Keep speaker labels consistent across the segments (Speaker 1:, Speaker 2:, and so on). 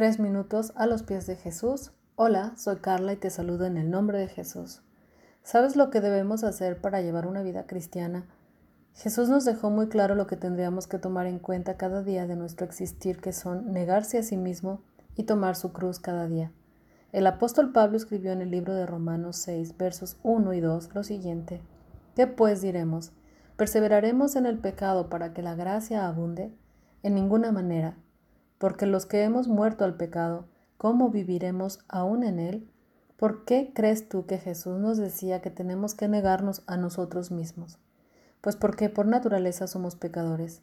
Speaker 1: Tres minutos a los pies de Jesús. Hola, soy Carla y te saludo en el nombre de Jesús. ¿Sabes lo que debemos hacer para llevar una vida cristiana? Jesús nos dejó muy claro lo que tendríamos que tomar en cuenta cada día de nuestro existir, que son negarse a sí mismo y tomar su cruz cada día. El apóstol Pablo escribió en el libro de Romanos 6, versos 1 y 2 lo siguiente. ¿Qué pues diremos? ¿Perseveraremos en el pecado para que la gracia abunde? En ninguna manera porque los que hemos muerto al pecado, ¿cómo viviremos aún en él? ¿Por qué crees tú que Jesús nos decía que tenemos que negarnos a nosotros mismos? Pues porque por naturaleza somos pecadores,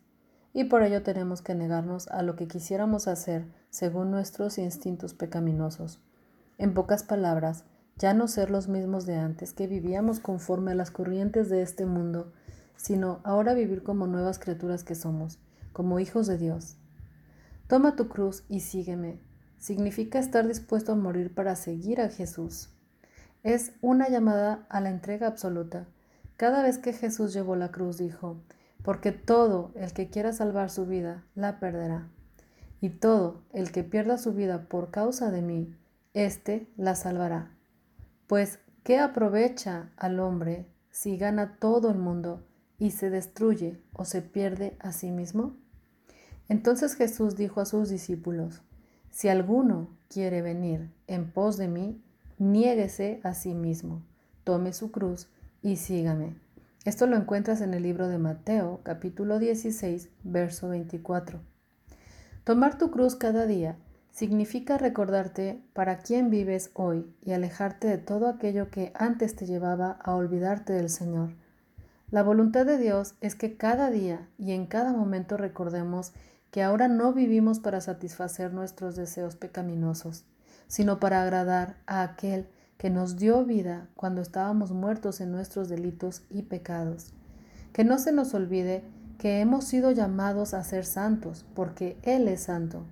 Speaker 1: y por ello tenemos que negarnos a lo que quisiéramos hacer según nuestros instintos pecaminosos. En pocas palabras, ya no ser los mismos de antes que vivíamos conforme a las corrientes de este mundo, sino ahora vivir como nuevas criaturas que somos, como hijos de Dios, Toma tu cruz y sígueme. Significa estar dispuesto a morir para seguir a Jesús. Es una llamada a la entrega absoluta. Cada vez que Jesús llevó la cruz dijo, porque todo el que quiera salvar su vida, la perderá. Y todo el que pierda su vida por causa de mí, éste la salvará. Pues, ¿qué aprovecha al hombre si gana todo el mundo y se destruye o se pierde a sí mismo? Entonces Jesús dijo a sus discípulos, Si alguno quiere venir en pos de mí, niéguese a sí mismo, tome su cruz y sígame. Esto lo encuentras en el libro de Mateo, capítulo 16, verso 24. Tomar tu cruz cada día significa recordarte para quién vives hoy y alejarte de todo aquello que antes te llevaba a olvidarte del Señor. La voluntad de Dios es que cada día y en cada momento recordemos que ahora no vivimos para satisfacer nuestros deseos pecaminosos, sino para agradar a aquel que nos dio vida cuando estábamos muertos en nuestros delitos y pecados. Que no se nos olvide que hemos sido llamados a ser santos, porque Él es santo.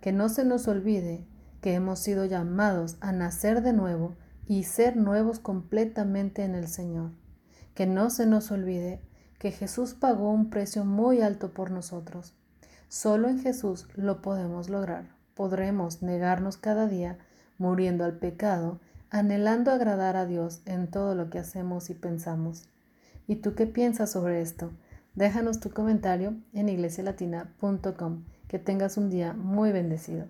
Speaker 1: Que no se nos olvide que hemos sido llamados a nacer de nuevo y ser nuevos completamente en el Señor. Que no se nos olvide que Jesús pagó un precio muy alto por nosotros Solo en Jesús lo podemos lograr. Podremos negarnos cada día, muriendo al pecado, anhelando agradar a Dios en todo lo que hacemos y pensamos. ¿Y tú qué piensas sobre esto? Déjanos tu comentario en iglesialatina.com. Que tengas un día muy bendecido.